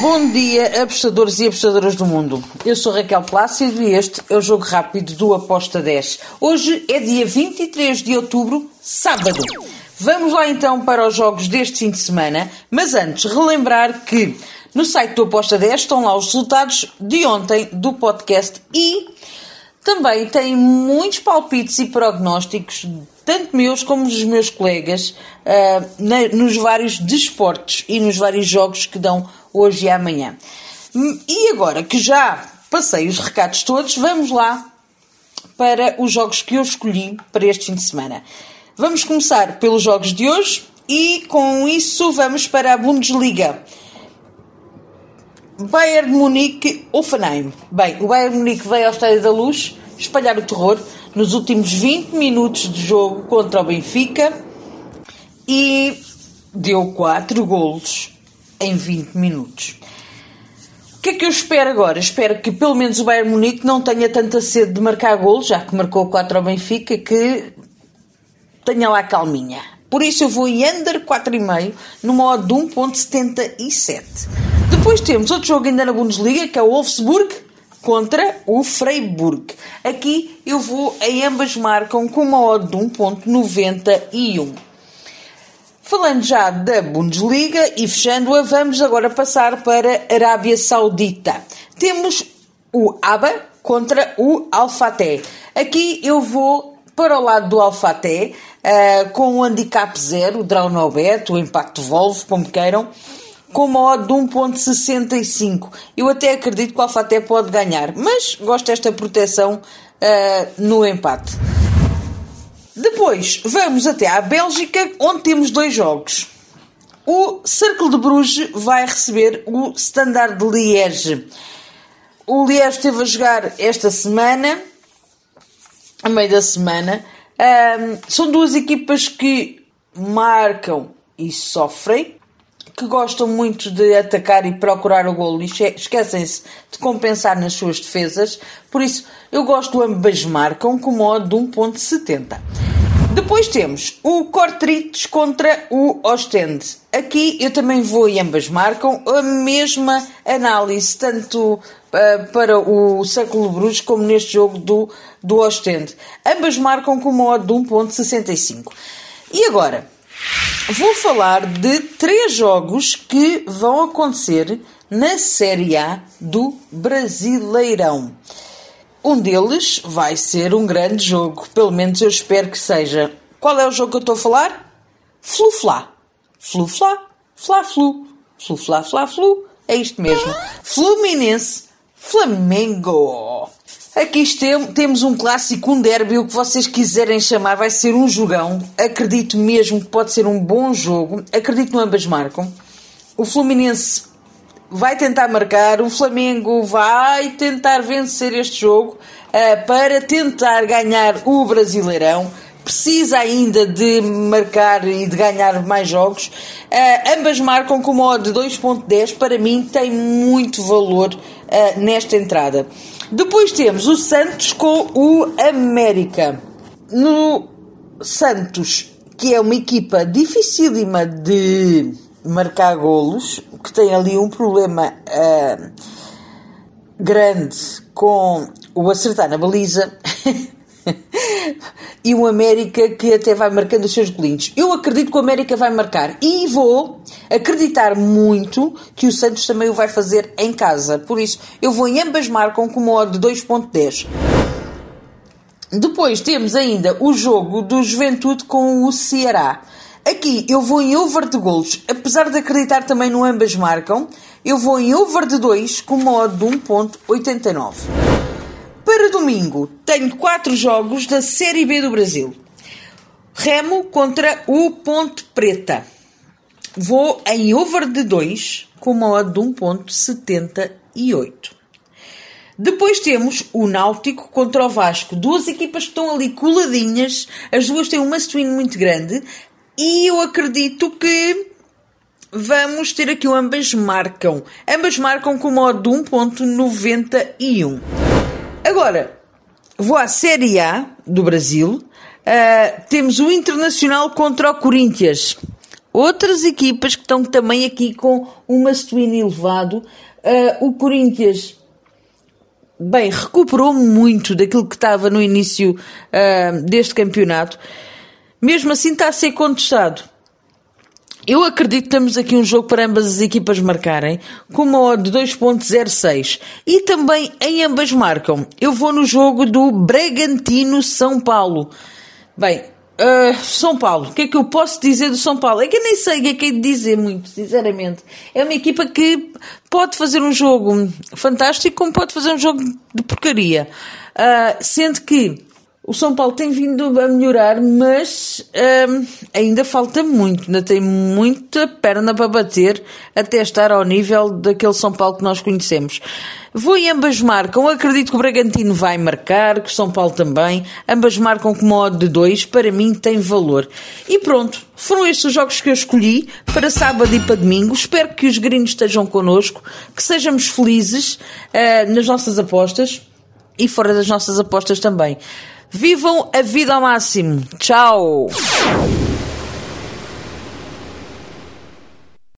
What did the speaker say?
Bom dia, apostadores e apostadoras do mundo. Eu sou Raquel Plácido e este é o Jogo Rápido do Aposta 10. Hoje é dia 23 de outubro, sábado. Vamos lá então para os jogos deste fim de semana, mas antes relembrar que no site do Aposta 10 estão lá os resultados de ontem do podcast e também tem muitos palpites e prognósticos, tanto meus como dos meus colegas, uh, na, nos vários desportos e nos vários jogos que dão hoje e amanhã. E agora que já passei os recados todos, vamos lá para os jogos que eu escolhi para este fim de semana. Vamos começar pelos jogos de hoje e com isso vamos para a Bundesliga. Bayern Munique, Offenheim. Bem, o Bayern Munique veio ao Estádio da Luz espalhar o terror nos últimos 20 minutos de jogo contra o Benfica e deu 4 golos em 20 minutos. O que é que eu espero agora? Espero que pelo menos o Bayern Munique não tenha tanta sede de marcar golos, já que marcou 4 ao Benfica, que tenha lá calminha. Por isso eu vou em under 4,5 no modo de 1.77. Depois temos outro jogo ainda na Bundesliga, que é o Wolfsburg contra o Freiburg. Aqui eu vou, em ambas marcam com uma odd de 1.91. Falando já da Bundesliga e fechando-a, vamos agora passar para a Arábia Saudita. Temos o ABA contra o Alfaté. Aqui eu vou para o lado do Alfaté, uh, com o handicap zero, o draw no bet, o impacto Volvo, como queiram, com uma odd de 1.65. Eu até acredito que o Alfaté pode ganhar, mas gosto desta proteção uh, no empate. Depois vamos até à Bélgica, onde temos dois jogos. O Cercle de Bruges vai receber o Standard de Liège. O Liège esteve a jogar esta semana, a meio da semana. Um, são duas equipas que marcam e sofrem que gostam muito de atacar e procurar o golo e esquecem-se de compensar nas suas defesas. Por isso, eu gosto ambas marcam com modo de 1.70. Depois temos o Cortrites contra o Ostende. Aqui eu também vou e ambas marcam a mesma análise, tanto uh, para o Século Bruges como neste jogo do, do Ostende. Ambas marcam com modo de 1.65. E agora, vou falar de três jogos que vão acontecer na Série A do Brasileirão. Um deles vai ser um grande jogo, pelo menos eu espero que seja. Qual é o jogo que eu estou a falar? Flu-Flá. Flu-Flá. Flá-Flu. Flu-Flá, Flá-Flu. É isto mesmo. Fluminense. Flamengo. Aqui temos um clássico, um derby, o que vocês quiserem chamar, vai ser um jogão. Acredito mesmo que pode ser um bom jogo. Acredito que ambas marcam. O Fluminense vai tentar marcar, o Flamengo vai tentar vencer este jogo uh, para tentar ganhar o Brasileirão. Precisa ainda de marcar e de ganhar mais jogos. Uh, ambas marcam com uma odd de 2.10. Para mim tem muito valor uh, nesta entrada. Depois temos o Santos com o América. No Santos, que é uma equipa dificílima de marcar golos, que tem ali um problema uh, grande com o acertar na baliza. e o América que até vai marcando os seus golinhos. Eu acredito que o América vai marcar e vou acreditar muito que o Santos também o vai fazer em casa. Por isso, eu vou em ambas marcam com uma odd de 2.10. Depois temos ainda o jogo do Juventude com o Ceará. Aqui eu vou em over de golos, apesar de acreditar também no ambas marcam, eu vou em over de 2 com uma odd de 1.89. Para domingo, tenho quatro jogos da Série B do Brasil. Remo contra o Ponte Preta. Vou em over de 2 com uma odd de 1.78. Depois temos o Náutico contra o Vasco. Duas equipas que estão ali coladinhas. As duas têm uma swing muito grande. E eu acredito que vamos ter aqui o ambas marcam. Ambas marcam com uma odd de 1.91. Agora, vou à Série A do Brasil. Uh, temos o Internacional contra o Corinthians. outras equipas que estão também aqui com um must-win elevado. Uh, o Corinthians, bem, recuperou muito daquilo que estava no início uh, deste campeonato. Mesmo assim está a ser contestado. Eu acredito que temos aqui um jogo para ambas as equipas marcarem, com uma odd de 2.06. E também em ambas marcam. Eu vou no jogo do Bragantino-São Paulo. Bem, Uh, São Paulo, o que é que eu posso dizer do São Paulo? É que eu nem sei o que é que é de dizer muito, sinceramente. É uma equipa que pode fazer um jogo fantástico, como pode fazer um jogo de porcaria. Uh, sendo que o São Paulo tem vindo a melhorar, mas hum, ainda falta muito, ainda tem muita perna para bater até estar ao nível daquele São Paulo que nós conhecemos. Vou e ambas marcam. Acredito que o Bragantino vai marcar, que o São Paulo também. Ambas marcam com modo de dois. Para mim tem valor. E pronto, foram estes os jogos que eu escolhi para sábado e para domingo. Espero que os gringos estejam connosco, que sejamos felizes uh, nas nossas apostas e fora das nossas apostas também. Vivam a vida ao máximo. Tchau!